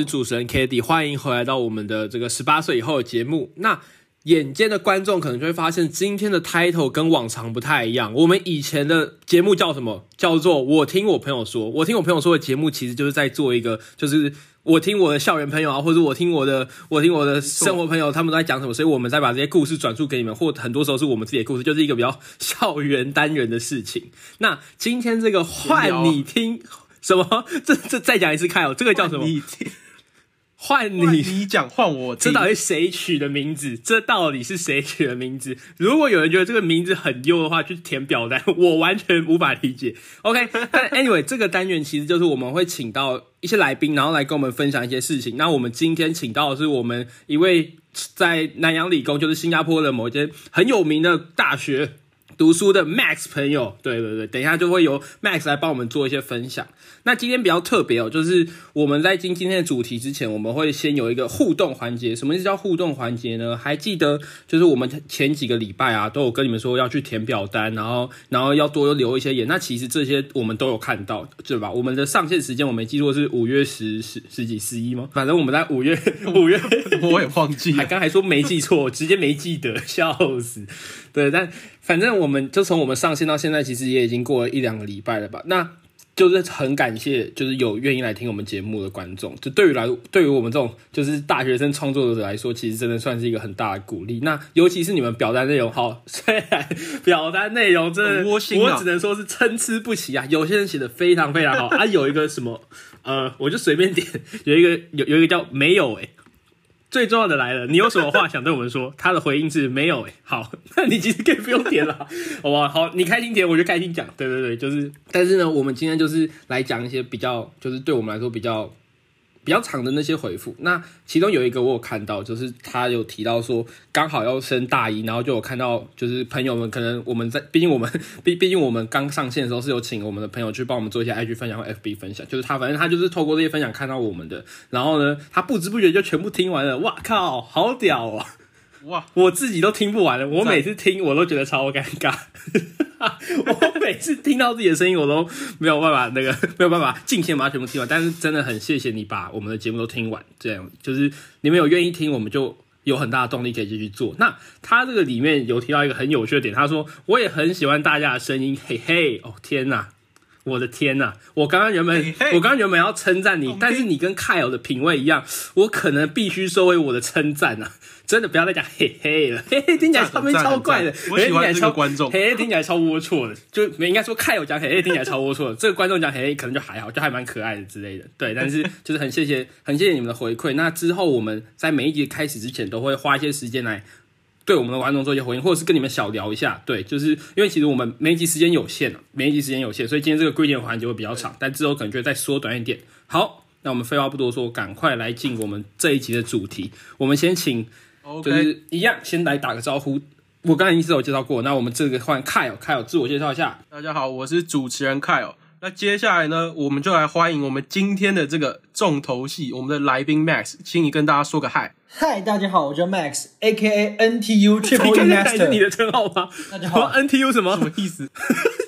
是主持人 k a t i e 欢迎回来到我们的这个十八岁以后的节目。那眼尖的观众可能就会发现，今天的 title 跟往常不太一样。我们以前的节目叫什么？叫做我听我朋友说。我听我朋友说的节目，其实就是在做一个，就是我听我的校园朋友啊，或者我听我的，我听我的生活朋友，他们都在讲什么，所以我们再把这些故事转述给你们，或很多时候是我们自己的故事，就是一个比较校园单元的事情。那今天这个换你听。什么？这这再讲一次，看哦，这个叫什么？换你你讲换我，这到底谁取的名字？这到底是谁取的名字？如果有人觉得这个名字很优的话，去填表单，我完全无法理解。OK，但 anyway，这个单元其实就是我们会请到一些来宾，然后来跟我们分享一些事情。那我们今天请到的是我们一位在南洋理工，就是新加坡的某一间很有名的大学。读书的 Max 朋友，对对对，等一下就会由 Max 来帮我们做一些分享。那今天比较特别哦，就是我们在进今天的主题之前，我们会先有一个互动环节。什么是叫互动环节呢？还记得就是我们前几个礼拜啊，都有跟你们说要去填表单，然后然后要多留一些言。那其实这些我们都有看到，对吧？我们的上线时间我没记错是五月十十十几十一吗？反正我们在五月 五月，我也忘记，还刚还说没记错，直接没记得，笑死。对，但。反正我们就从我们上线到现在，其实也已经过了一两个礼拜了吧？那就是很感谢，就是有愿意来听我们节目的观众。就对于来，对于我们这种就是大学生创作者来说，其实真的算是一个很大的鼓励。那尤其是你们表单内容，好，虽然表单内容真的，我只能说是参差不齐啊。有些人写的非常非常好啊，有一个什么呃，我就随便点，有一个有有一个叫没有哎。最重要的来了，你有什么话想对我们说？他的回应是没有诶。好，那你其实可以不用点了，好不好？好，你开心点，我就开心讲。对对对，就是，但是呢，我们今天就是来讲一些比较，就是对我们来说比较。比较长的那些回复，那其中有一个我有看到，就是他有提到说刚好要升大一，然后就有看到就是朋友们可能我们在，毕竟我们毕毕竟我们刚上线的时候是有请我们的朋友去帮我们做一些 IG 分享或 FB 分享，就是他反正他就是透过这些分享看到我们的，然后呢他不知不觉就全部听完了，哇靠，好屌哦！哇，我自己都听不完了，我每次听我都觉得超尴尬。我每次听到自己的声音，我都没有办法那个没有办法尽情把它全部听完。但是真的很谢谢你把我们的节目都听完，这样就是你们有愿意听，我们就有很大的动力可以继续做。那他这个里面有提到一个很有趣的点，他说我也很喜欢大家的声音，嘿嘿，哦天哪！我的天呐！我刚刚原本我刚刚原本要称赞你，但是你跟凯尔的品味一样，我可能必须收回我的称赞啊！真的不要再讲嘿嘿了，嘿嘿听起来超超怪的，我喜欢这个观众，嘿嘿听起来超龌龊的，就应该说凯尔讲嘿嘿听起来超龌龊的，这个观众讲嘿嘿可能就还好，就还蛮可爱的之类的。对，但是就是很谢谢很谢谢你们的回馈。那之后我们在每一集开始之前都会花一些时间来。对我们的观众做一些回应，或者是跟你们小聊一下。对，就是因为其实我们每一集时间有限每一集时间有限，所以今天这个规定环节会比较长，但之后可能就会再缩短一点。好，那我们废话不多说，赶快来进我们这一集的主题。我们先请，就是一样，先来打个招呼。我刚才已经自我介绍过，那我们这个换 Kyle，Kyle 自我介绍一下。大家好，我是主持人 Kyle。那接下来呢，我们就来欢迎我们今天的这个重头戏，我们的来宾 Max，请你跟大家说个嗨。嗨，大家好，我叫 Max，A.K.A. NTU Triple E Master。你的称号吗？大家好，NTU 什么什么意思？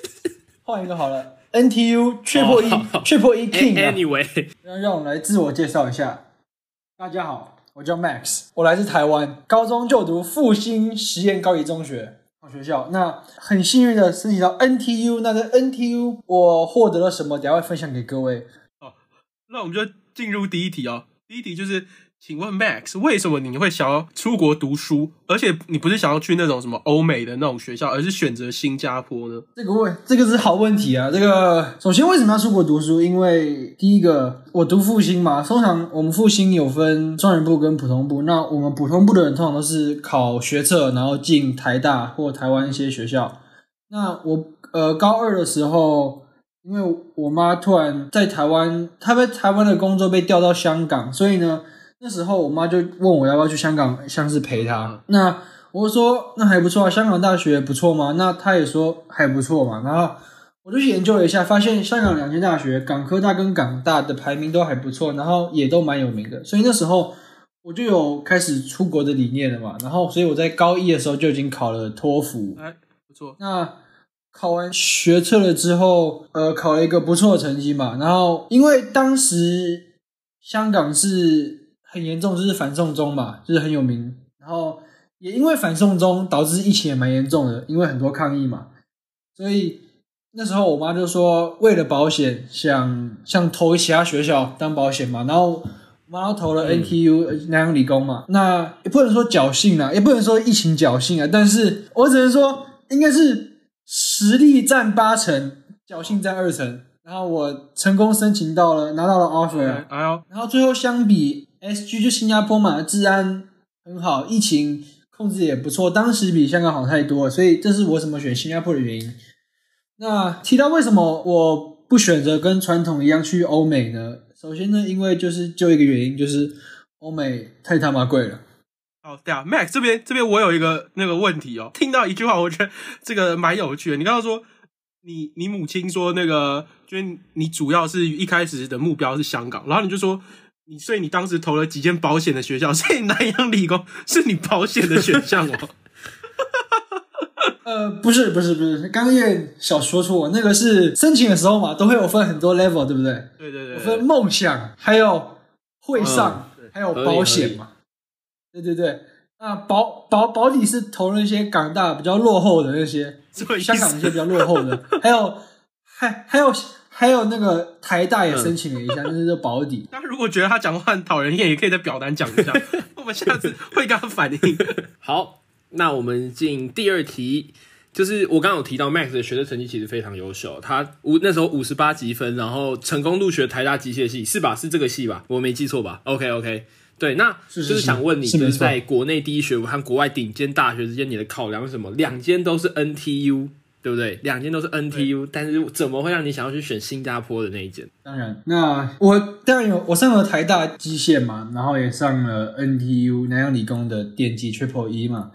换一个好了，NTU Triple E Triple E King。Anyway，那让我们来自我介绍一下。大家好，我叫 Max，我来自台湾，高中就读复兴实验高级中学学校。那很幸运的申请到 NTU，那在 NTU 我获得了什么？等下会分享给各位。好，那我们就进入第一题啊。第一题就是。请问 Max，为什么你会想要出国读书？而且你不是想要去那种什么欧美的那种学校，而是选择新加坡呢？这个问，这个是好问题啊！这个首先为什么要出国读书？因为第一个，我读复兴嘛，通常我们复兴有分专业部跟普通部。那我们普通部的人通常都是考学测，然后进台大或台湾一些学校。那我呃高二的时候，因为我妈突然在台湾，她在台湾的工作被调到香港，所以呢。那时候我妈就问我要不要去香港，像是陪她。那我说那还不错啊，香港大学不错吗？那她也说还不错嘛。然后我就去研究了一下，发现香港两间大学，港科大跟港大的排名都还不错，然后也都蛮有名的。所以那时候我就有开始出国的理念了嘛。然后所以我在高一的时候就已经考了托福，哎，不错。那考完学测了之后，呃，考了一个不错的成绩嘛。然后因为当时。香港是很严重，就是反送中嘛，就是很有名。然后也因为反送中导致疫情也蛮严重的，因为很多抗议嘛，所以那时候我妈就说，为了保险，想想投其他学校当保险嘛。然后我妈投了 NTU 南洋理工嘛，那也不能说侥幸啊，也不能说疫情侥幸啊，但是我只能说应该是实力占八成，侥幸占二成。然后我成功申请到了，拿到了 offer 然后最后相比 SG 就新加坡嘛，治安很好，疫情控制也不错，当时比香港好太多了，所以这是我怎么选新加坡的原因。那提到为什么我不选择跟传统一样去欧美呢？首先呢，因为就是就一个原因，就是欧美太他妈贵了。好，对啊，Max 这边这边我有一个那个问题哦，听到一句话，我觉得这个蛮有趣的。你刚刚说你你母亲说那个，就是你主要是一开始的目标是香港，然后你就说你所以你当时投了几间保险的学校，所以南洋理工是你保险的选项哦。呃，不是不是不是，刚刚有点小说错，那个是申请的时候嘛，都会有分很多 level，对不对？对对对，有分梦想，还有会上，嗯还有保险嘛。对对对，那保保保底是投了一些港大比较落后的那些，香港那些比较落后的，还有还还有还有那个台大也申请了一下，就是这保底。大家如果觉得他讲话很讨人厌，也可以在表单讲一下，我们下次会跟他反映。好，那我们进第二题，就是我刚刚有提到 Max 的学测成绩其实非常优秀，他五那时候五十八积分，然后成功入学台大机械系，是吧？是这个系吧？我没记错吧？OK OK，对，那就是想问你，就是是没错在国内第一学府和国外顶尖大学之间，你的考量是什么？两间都是 NTU。对不对？两间都是 NTU，但是怎么会让你想要去选新加坡的那一间？当然，那我当然有，我上了台大机械嘛，然后也上了 NTU 南洋理工的电机 Triple E 嘛。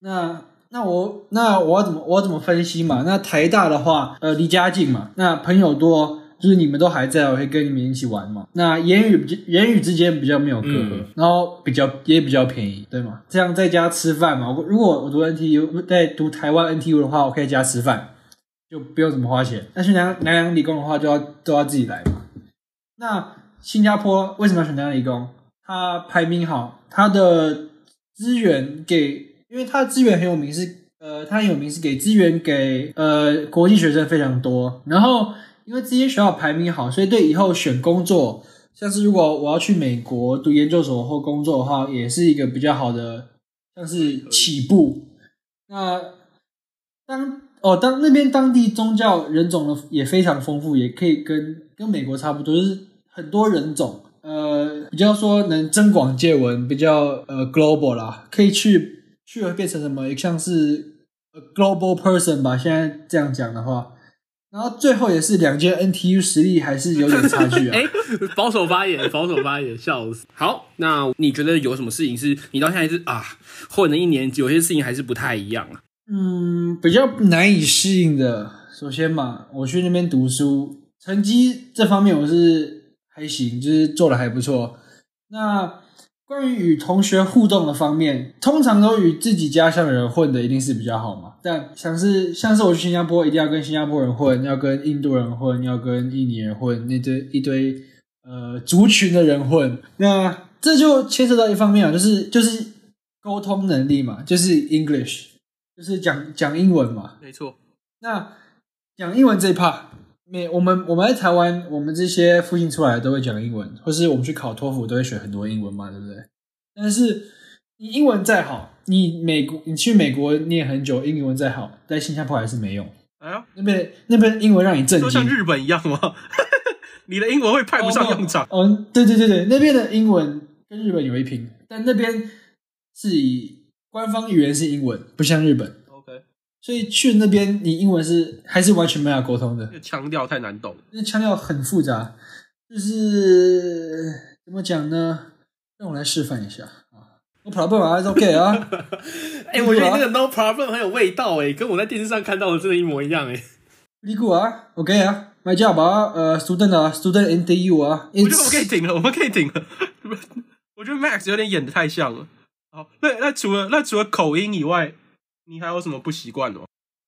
那那我那我要怎么我要怎么分析嘛？那台大的话，呃，离家近嘛，那朋友多，就是你们都还在，我会跟你们一起玩嘛。那言语比言语之间比较没有隔阂，嗯然后比较也比较便宜，对吗？这样在家吃饭嘛，我如果我读 NTU 在读台湾 NTU 的话，我可以在家吃饭。就不用怎么花钱。但是南南洋理工的话，就要都要自己来嘛。那新加坡为什么要选南洋理工？它排名好，它的资源给，因为它的资源很有名是，呃，它很有名是给资源给呃国际学生非常多。然后因为这些学校排名好，所以对以后选工作，像是如果我要去美国读研究所或工作的话，也是一个比较好的，像是起步。那当哦，当那边当地宗教人种呢也非常丰富，也可以跟跟美国差不多，就是很多人种，呃，比较说能增广见闻，比较呃 global 啦，可以去去了变成什么，像是 a global person 吧，现在这样讲的话。然后最后也是两间 NTU 实力还是有点差距啊。哎、保守发言，保守发言，笑死。好，那你觉得有什么事情是你到现在是啊混了一年，有些事情还是不太一样啊？嗯，比较难以适应的。首先嘛，我去那边读书，成绩这方面我是还行，就是做的还不错。那关于与同学互动的方面，通常都与自己家乡的人混的一定是比较好嘛。但像是像是我去新加坡，一定要跟新加坡人混，要跟印度人混，要跟印尼人混，那堆一堆呃族群的人混。那这就牵涉到一方面啊，就是就是沟通能力嘛，就是 English。就是讲讲英文嘛。没错，那讲英文这一 part，每我们我们在台湾，我们这些复兴出来的都会讲英文，或是我们去考托福都会学很多英文嘛，对不对？但是你英文再好，你美国你去美国念很久，英文再好，在新加坡还是没用。哎呀，那边那边英文让你震惊就像，日本一样吗？你的英文会派不上用场。哦，哦对对对对，那边的英文跟日本有一拼，但那边是以官方语言是英文，不像日本。OK，所以去那边，你英文是还是完全没法沟通的这，个腔调太难懂。那腔调很复杂，就是怎么讲呢？让我来示范一下啊，我跑步还是 OK 啊，哎、我觉得你那个 no problem 很有味道哎、跟我在电视上看到的真的一模一样哎、离谱啊，OK 啊，My job 啊，呃，student 啊，student NTU 啊，我觉得我们可以停了，我们可以停了。我觉得 Max 有点演的太像了。好，那那除了那除了口音以外，你还有什么不习惯的吗？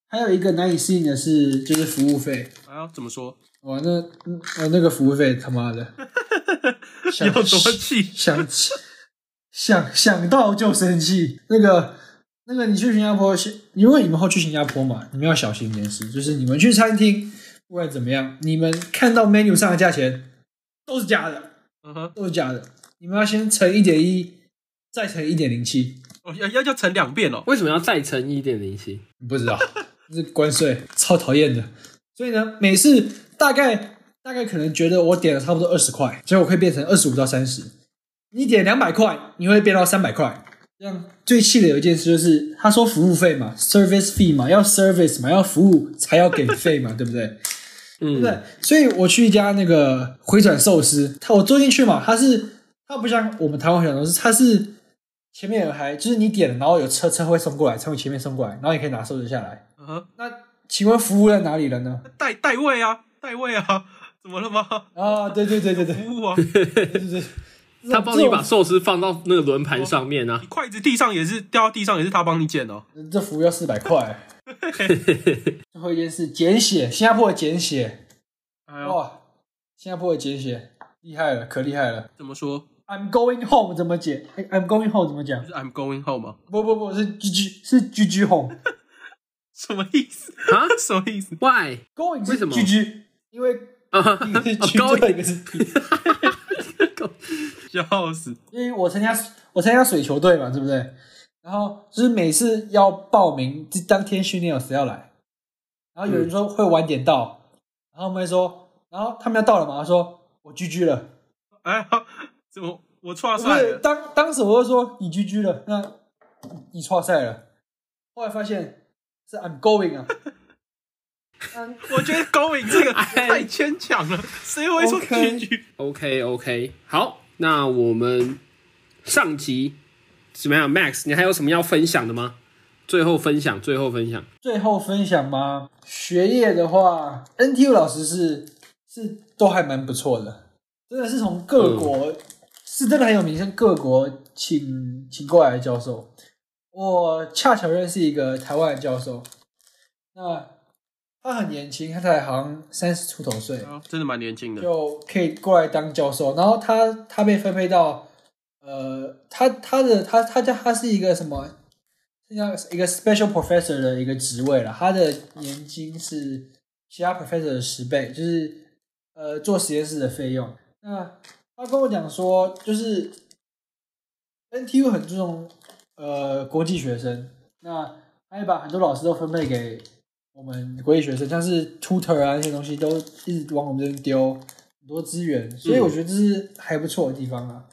还有一个难以适应的是，就是服务费。啊怎么说？哇，那嗯呃那个服务费他妈的，想有多气？想想想到就生气。那个那个，你去新加坡，因为你们后去新加坡嘛，你们要小心一件事，就是你们去餐厅，不管怎么样，你们看到 menu 上的价钱都是假的，嗯哼，都是假的。你们要先乘一点一，再乘一点零七。哦，要要要乘两遍哦。为什么要再乘一点零七？你不知道，这是关税，超讨厌的。所以呢，每次大概大概可能觉得我点了差不多二十块，结果会变成二十五到三十。你点两百块，你会变到三百块。这样最气的有一件事就是，他说服务费嘛，service fee 嘛，要 service 嘛，要服务才要给费嘛，对不对？嗯，对。所以我去一家那个回转寿司，他我坐进去嘛，他是他不像我们台湾小寿司，他是前面有台，就是你点了，然后有车车会送过来，从你前面送过来，然后你可以拿寿司下来。那请问服务在哪里了呢？代代位啊，代位啊，怎么了吗？啊，对对对对对，服务啊，对对对。他帮你把寿司放到那个轮盘上面啊！你筷子地上也是掉到地上，也是他帮你捡哦。这服务要四百块。最后一件事，简写，新加坡的简写，哇，新加坡的简写厉害了，可厉害了。怎么说？I'm going home 怎么解？I'm going home 怎么讲？是 I'm going home 吗？不不不是 G G 是 G G home，什么意思啊？什么意思？Why？Going 为什么？G G，因为一个是 G，一个是 P。笑死！因为我参加我参加水球队嘛，对不对？然后就是每次要报名，就当天训练有谁要来，然后有人说会晚点到，然后我们说，然后他们要到了嘛，他说我 GG 了，哎，怎么我错赛了？当当时我就说你 GG 了，那你错赛了。后来发现是 I'm going 啊，我觉得 going 这个太牵强了，谁会说 GG？OK OK，好。那我们上集怎么样，Max？你还有什么要分享的吗？最后分享，最后分享，最后分享吗？学业的话，NTU 老师是是都还蛮不错的，真的是从各国是真的很有名，像各国请请过来的教授。我恰巧认识一个台湾的教授，那。他很年轻，他才好像三十出头岁，真的蛮年轻的，就可以过来当教授。然后他他被分配到，呃，他他的他他叫他是一个什么，像一个 special professor 的一个职位了。他的年金是其他 professor 的十倍，就是呃做实验室的费用。那他跟我讲说，就是 NTU 很注重呃国际学生，那他也把很多老师都分配给。我们国际学生像是 tutor 啊那些东西都一直往我们这边丢很多资源，所以我觉得这是还不错的地方啊。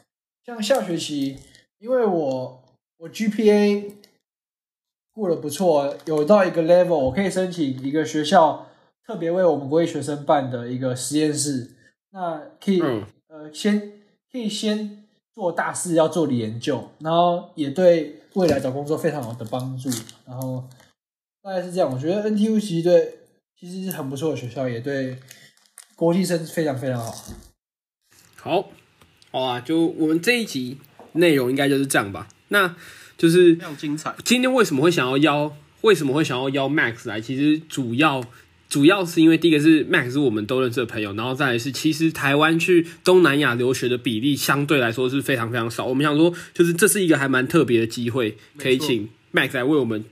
像下学期，因为我我 GPA 过得不错，有到一个 level，我可以申请一个学校特别为我们国际学生办的一个实验室，那可以呃先可以先做大事，要做的研究，然后也对未来找工作非常好的帮助，然后。大概是这样，我觉得 NTU 其实对其实是很不错的学校，也对国际生非常非常好。好，好啊，就我们这一集内容应该就是这样吧。那就是非常精彩。今天为什么会想要邀？为什么会想要邀 Max 来？其实主要主要是因为第一个是 Max 是我们都认识的朋友，然后再来是其实台湾去东南亚留学的比例相对来说是非常非常少。我们想说，就是这是一个还蛮特别的机会，可以请 Max 来为我们。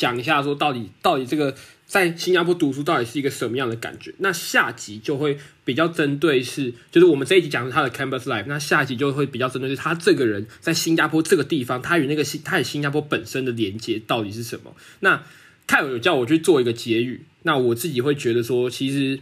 讲一下，说到底，到底这个在新加坡读书到底是一个什么样的感觉？那下集就会比较针对是，就是我们这一集讲的他的 campus life，那下集就会比较针对是他这个人在新加坡这个地方，他与那个新他与新加坡本身的连接到底是什么？那泰有叫我去做一个结语，那我自己会觉得说，其实。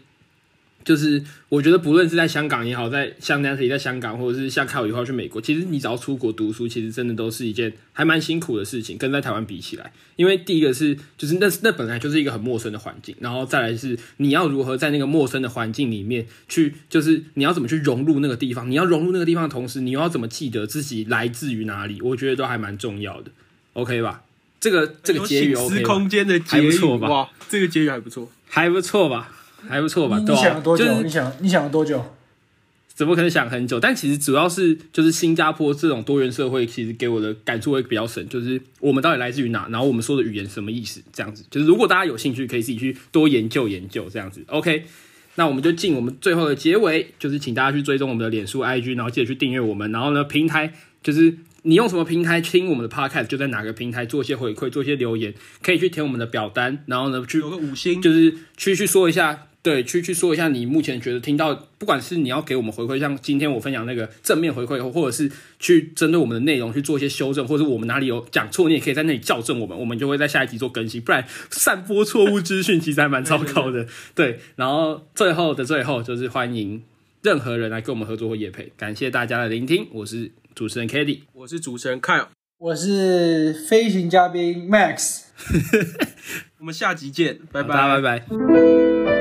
就是我觉得，不论是在香港也好，在像 Nancy 在香港，或者是像凯尔以后去美国，其实你只要出国读书，其实真的都是一件还蛮辛苦的事情，跟在台湾比起来。因为第一个是，就是那那本来就是一个很陌生的环境，然后再来是你要如何在那个陌生的环境里面去，就是你要怎么去融入那个地方，你要融入那个地方的同时，你又要怎么记得自己来自于哪里？我觉得都还蛮重要的，OK 吧？这个这个结语 OK 空间的还不错吧？哇，这个结语还不错，还不错吧？还不错吧？你想了多久？你想你想了多久？怎么可能想很久？但其实主要是就是新加坡这种多元社会，其实给我的感触会比较深。就是我们到底来自于哪？然后我们说的语言什么意思？这样子，就是如果大家有兴趣，可以自己去多研究研究。这样子，OK。那我们就进我们最后的结尾，就是请大家去追踪我们的脸书、IG，然后记得去订阅我们。然后呢，平台就是你用什么平台听我们的 Podcast，就在哪个平台做一些回馈、做一些留言，可以去填我们的表单，然后呢去有个五星，就是去去说一下，对，去去说一下你目前觉得听到，不管是你要给我们回馈，像今天我分享那个正面回馈，或者是去针对我们的内容去做一些修正，或者我们哪里有讲错，你也可以在那里校正我们，我们就会在下一集做更新。不然散播错误资讯其实还蛮糟糕的。对，然后最后的最后就是欢迎任何人来跟我们合作或业配，感谢大家的聆听，我是主持人 k a t i e 我是主持人 Kyle，我是飞行嘉宾 Max。我们下集见，拜大家拜拜。